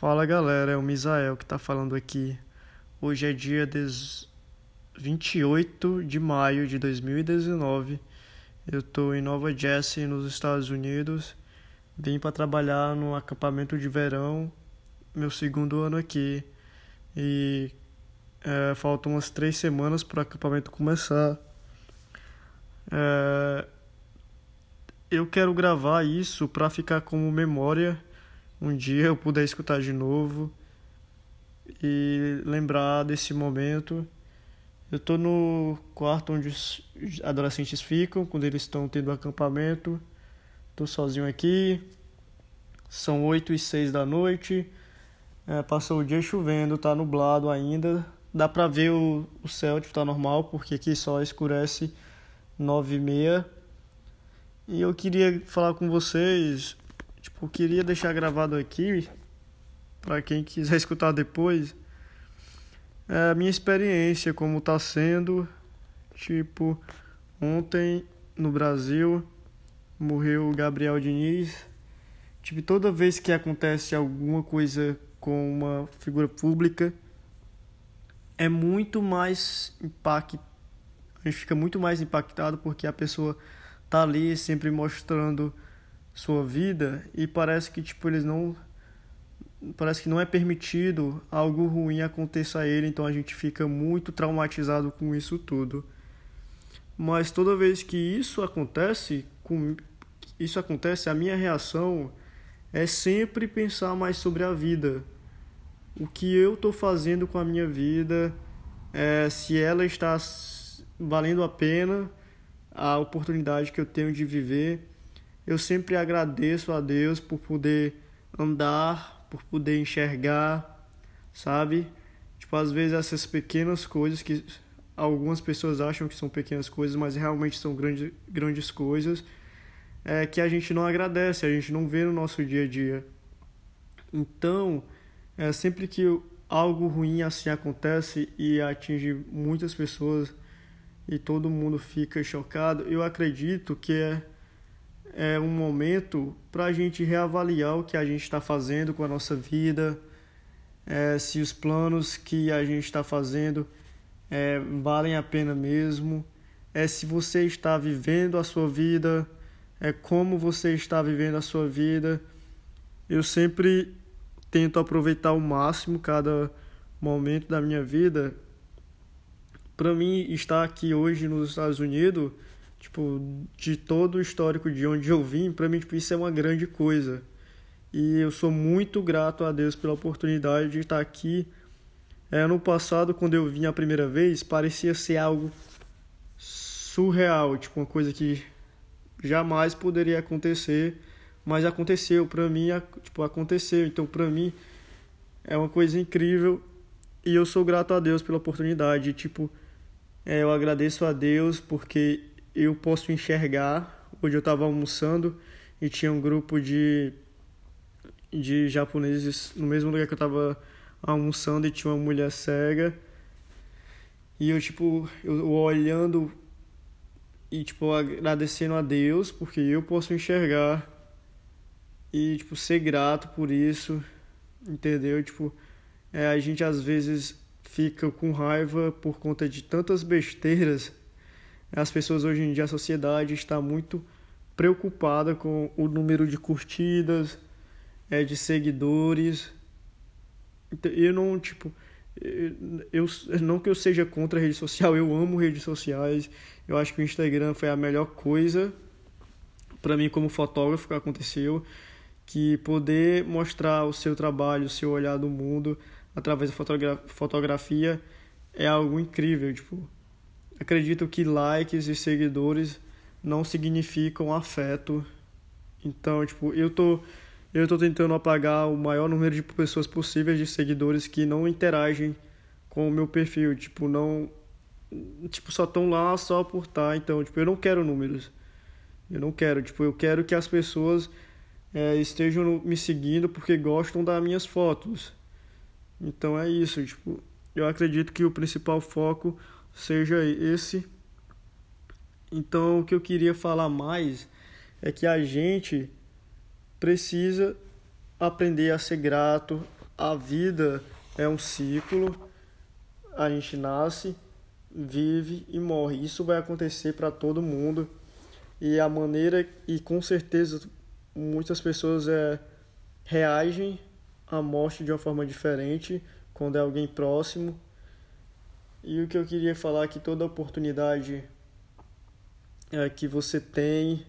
Fala galera, é o Misael que tá falando aqui. Hoje é dia 28 de maio de 2019. Eu tô em Nova Jersey, nos Estados Unidos. Vim para trabalhar no acampamento de verão, meu segundo ano aqui. E é, faltam umas três semanas para o acampamento começar. É, eu quero gravar isso para ficar como memória um dia eu puder escutar de novo e lembrar desse momento. Eu estou no quarto onde os adolescentes ficam quando eles estão tendo acampamento. Estou sozinho aqui. São oito e seis da noite. É, passou o dia chovendo, tá nublado ainda. Dá pra ver o, o céu, tipo, tá normal, porque aqui só escurece nove e meia. E eu queria falar com vocês Tipo, queria deixar gravado aqui para quem quiser escutar depois é a minha experiência como tá sendo, tipo, ontem no Brasil morreu o Gabriel Diniz. Tipo, toda vez que acontece alguma coisa com uma figura pública, é muito mais impacto. A gente fica muito mais impactado porque a pessoa tá ali sempre mostrando sua vida e parece que tipo eles não parece que não é permitido algo ruim aconteça a ele, então a gente fica muito traumatizado com isso tudo. Mas toda vez que isso acontece, com isso acontece, a minha reação é sempre pensar mais sobre a vida. O que eu estou fazendo com a minha vida, é, se ela está valendo a pena a oportunidade que eu tenho de viver eu sempre agradeço a Deus por poder andar, por poder enxergar, sabe? Tipo, às vezes essas pequenas coisas que algumas pessoas acham que são pequenas coisas, mas realmente são grandes, grandes coisas, é, que a gente não agradece, a gente não vê no nosso dia a dia. Então, é, sempre que algo ruim assim acontece e atinge muitas pessoas e todo mundo fica chocado, eu acredito que é é um momento para a gente reavaliar o que a gente está fazendo com a nossa vida, é, se os planos que a gente está fazendo é, valem a pena mesmo, é se você está vivendo a sua vida, é como você está vivendo a sua vida. Eu sempre tento aproveitar ao máximo cada momento da minha vida. Para mim, estar aqui hoje nos Estados Unidos tipo, de todo o histórico de onde eu vim, para mim, tipo, isso é uma grande coisa. E eu sou muito grato a Deus pela oportunidade de estar aqui. É, ano passado, quando eu vim a primeira vez, parecia ser algo surreal, tipo, uma coisa que jamais poderia acontecer, mas aconteceu para mim, tipo, aconteceu. Então, para mim é uma coisa incrível e eu sou grato a Deus pela oportunidade, tipo, é, eu agradeço a Deus porque eu posso enxergar. Hoje eu estava almoçando e tinha um grupo de, de japoneses no mesmo lugar que eu estava almoçando e tinha uma mulher cega. E eu, tipo, eu olhando e, tipo, agradecendo a Deus porque eu posso enxergar e, tipo, ser grato por isso, entendeu? Tipo, é, a gente às vezes fica com raiva por conta de tantas besteiras as pessoas hoje em dia, a sociedade está muito preocupada com o número de curtidas, é, de seguidores. Eu não, tipo, eu, não que eu seja contra a rede social, eu amo redes sociais. Eu acho que o Instagram foi a melhor coisa para mim como fotógrafo que aconteceu, que poder mostrar o seu trabalho, o seu olhar do mundo através da fotografia é algo incrível, tipo, acredito que likes e seguidores não significam afeto. Então, tipo, eu tô eu tô tentando apagar o maior número de pessoas possíveis de seguidores que não interagem com o meu perfil, tipo, não tipo só estão lá só por. Tá. Então, tipo, eu não quero números. Eu não quero, tipo, eu quero que as pessoas é, estejam me seguindo porque gostam das minhas fotos. Então é isso, tipo, eu acredito que o principal foco seja esse. Então, o que eu queria falar mais é que a gente precisa aprender a ser grato a vida é um ciclo, a gente nasce, vive e morre. Isso vai acontecer para todo mundo. E a maneira, e com certeza muitas pessoas é, reagem à morte de uma forma diferente quando é alguém próximo. E o que eu queria falar é que toda oportunidade é, que você tem,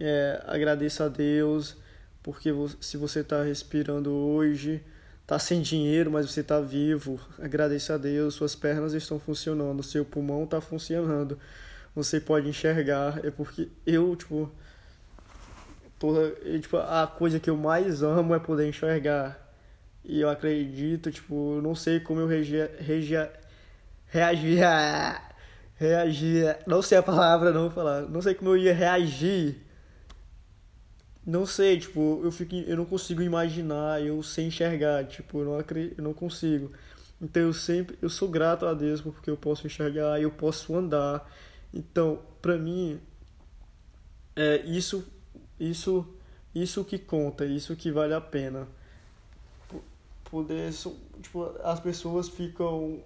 é, agradeça a Deus, porque se você está respirando hoje, está sem dinheiro, mas você está vivo, agradeça a Deus, suas pernas estão funcionando, seu pulmão está funcionando, você pode enxergar, é porque eu, tipo, toda, tipo, a coisa que eu mais amo é poder enxergar. E eu acredito, tipo, não sei como eu regia, regia, reagia, reagia, não sei a palavra, não vou falar, não sei como eu ia reagir. Não sei, tipo, eu fico, eu não consigo imaginar eu sem enxergar, tipo, eu não acredito, eu não consigo. Então eu sempre, eu sou grato a Deus porque eu posso enxergar, eu posso andar. Então, para mim, é isso, isso, isso que conta, isso que vale a pena. Poder, tipo, as pessoas ficam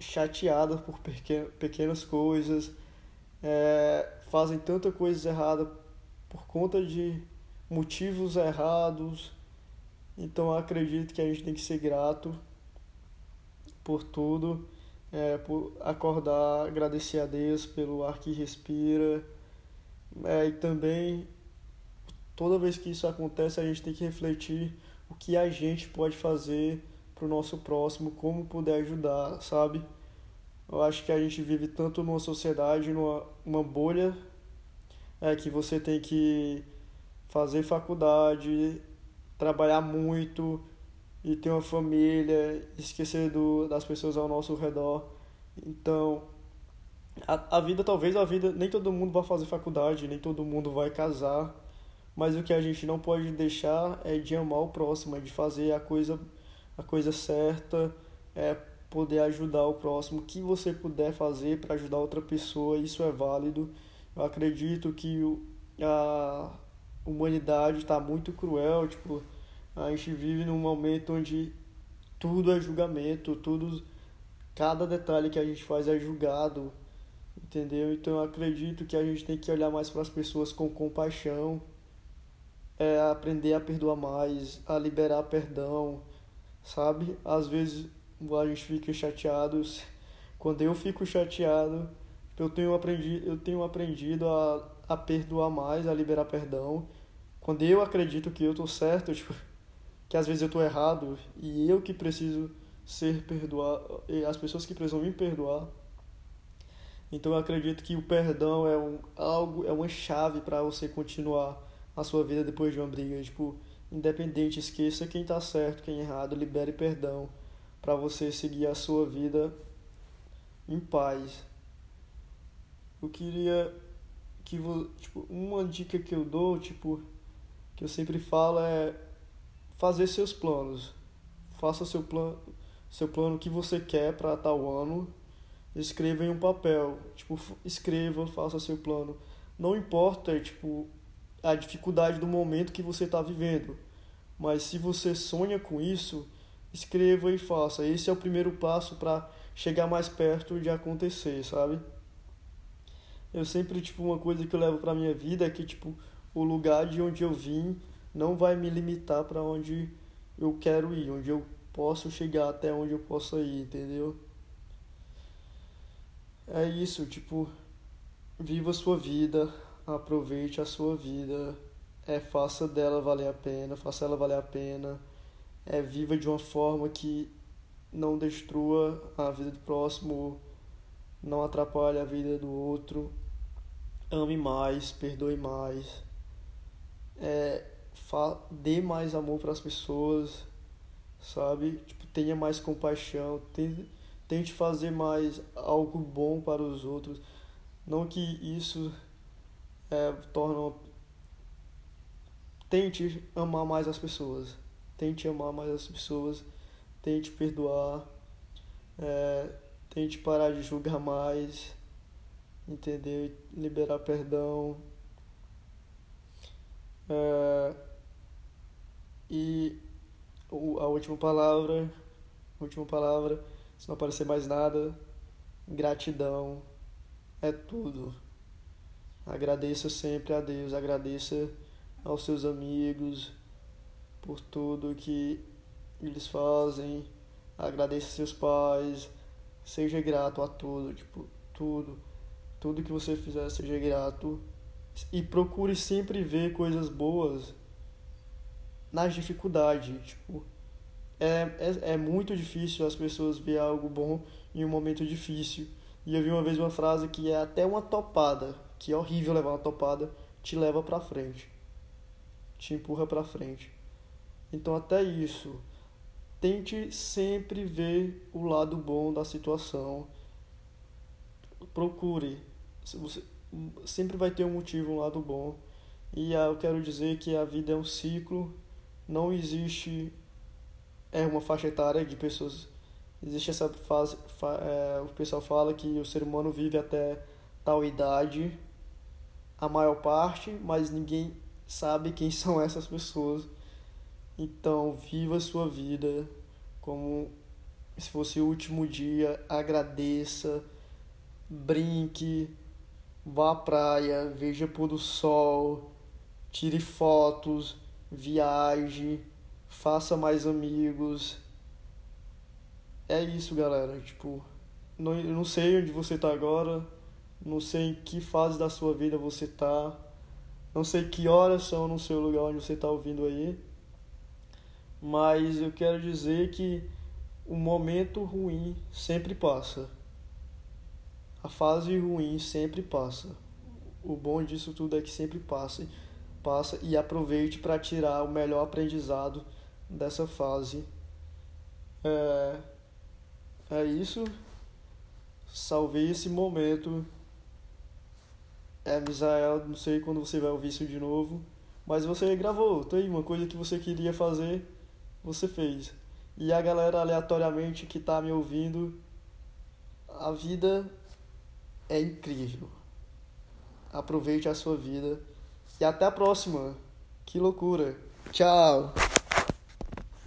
chateadas por pequenas coisas, é, fazem tanta coisa errada por conta de motivos errados. Então acredito que a gente tem que ser grato por tudo, é, por acordar, agradecer a Deus pelo ar que respira. É, e também, toda vez que isso acontece, a gente tem que refletir o que a gente pode fazer para o nosso próximo, como puder ajudar, sabe? Eu acho que a gente vive tanto numa sociedade, numa uma bolha, é que você tem que fazer faculdade, trabalhar muito e ter uma família, esquecer do, das pessoas ao nosso redor. Então, a, a vida, talvez a vida, nem todo mundo vai fazer faculdade, nem todo mundo vai casar, mas o que a gente não pode deixar é de amar o próximo, é de fazer a coisa, a coisa certa, é poder ajudar o próximo, o que você puder fazer para ajudar outra pessoa, isso é válido. Eu acredito que a humanidade está muito cruel, tipo, a gente vive num momento onde tudo é julgamento, tudo cada detalhe que a gente faz é julgado, entendeu? Então eu acredito que a gente tem que olhar mais para as pessoas com compaixão, é aprender a perdoar mais, a liberar perdão, sabe? Às vezes a gente fica chateado, quando eu fico chateado, eu tenho aprendido, eu tenho aprendido a, a perdoar mais, a liberar perdão. Quando eu acredito que eu tô certo, tipo, que às vezes eu tô errado e eu que preciso ser perdoado, as pessoas que precisam me perdoar. Então eu acredito que o perdão é um algo, é uma chave para você continuar a sua vida depois de uma briga, tipo, independente, esqueça quem tá certo, quem errado, libere perdão para você seguir a sua vida em paz eu queria que tipo, uma dica que eu dou, tipo, que eu sempre falo é fazer seus planos. Faça seu plano, seu plano que você quer para tal ano. Escreva em um papel, tipo, escreva, faça seu plano. Não importa, tipo, a dificuldade do momento que você está vivendo, mas se você sonha com isso, escreva e faça. Esse é o primeiro passo para chegar mais perto de acontecer, sabe? eu sempre, tipo, uma coisa que eu levo pra minha vida é que, tipo, o lugar de onde eu vim não vai me limitar para onde eu quero ir, onde eu posso chegar até onde eu possa ir, entendeu? É isso, tipo, viva a sua vida, aproveite a sua vida, é faça dela valer a pena, faça ela valer a pena, é viva de uma forma que não destrua a vida do próximo, não atrapalhe a vida do outro, ame mais, perdoe mais, é, dê mais amor para as pessoas, sabe? Tipo, tenha mais compaixão, tente, tente fazer mais algo bom para os outros. Não que isso é, torna. Tente amar mais as pessoas. Tente amar mais as pessoas. Tente perdoar. É, tente parar de julgar mais entender, liberar perdão. É, e a última palavra, última palavra, se não aparecer mais nada, gratidão é tudo. Agradeça sempre a Deus, agradeça aos seus amigos por tudo que eles fazem, agradeça seus pais, seja grato a tudo, tipo, tudo, tudo que você fizer, seja grato e procure sempre ver coisas boas nas dificuldades, tipo, é, é, é muito difícil as pessoas ver algo bom em um momento difícil. E eu vi uma vez uma frase que é até uma topada, que é horrível levar uma topada, te leva para frente. Te empurra para frente. Então até isso, tente sempre ver o lado bom da situação. Procure. Você sempre vai ter um motivo, um lado bom. E eu quero dizer que a vida é um ciclo, não existe é uma faixa etária de pessoas. Existe essa fase, fa, é, o pessoal fala que o ser humano vive até tal idade, a maior parte, mas ninguém sabe quem são essas pessoas. Então, viva a sua vida como se fosse o último dia, agradeça, brinque, vá à praia, veja pôr do sol, tire fotos, viaje faça mais amigos. É isso, galera. Tipo, não, não sei onde você tá agora, não sei em que fase da sua vida você tá, não sei que horas são no seu lugar onde você tá ouvindo aí, mas eu quero dizer que o momento ruim sempre passa. A fase ruim sempre passa. O bom disso tudo é que sempre passa, passa e aproveite para tirar o melhor aprendizado dessa fase. É, é isso. Salvei esse momento. É, Misael, não sei quando você vai ouvir isso de novo. Mas você gravou, tá aí, uma coisa que você queria fazer, você fez. E a galera aleatoriamente que tá me ouvindo, a vida é incrível. Aproveite a sua vida. E até a próxima. Que loucura. Tchau.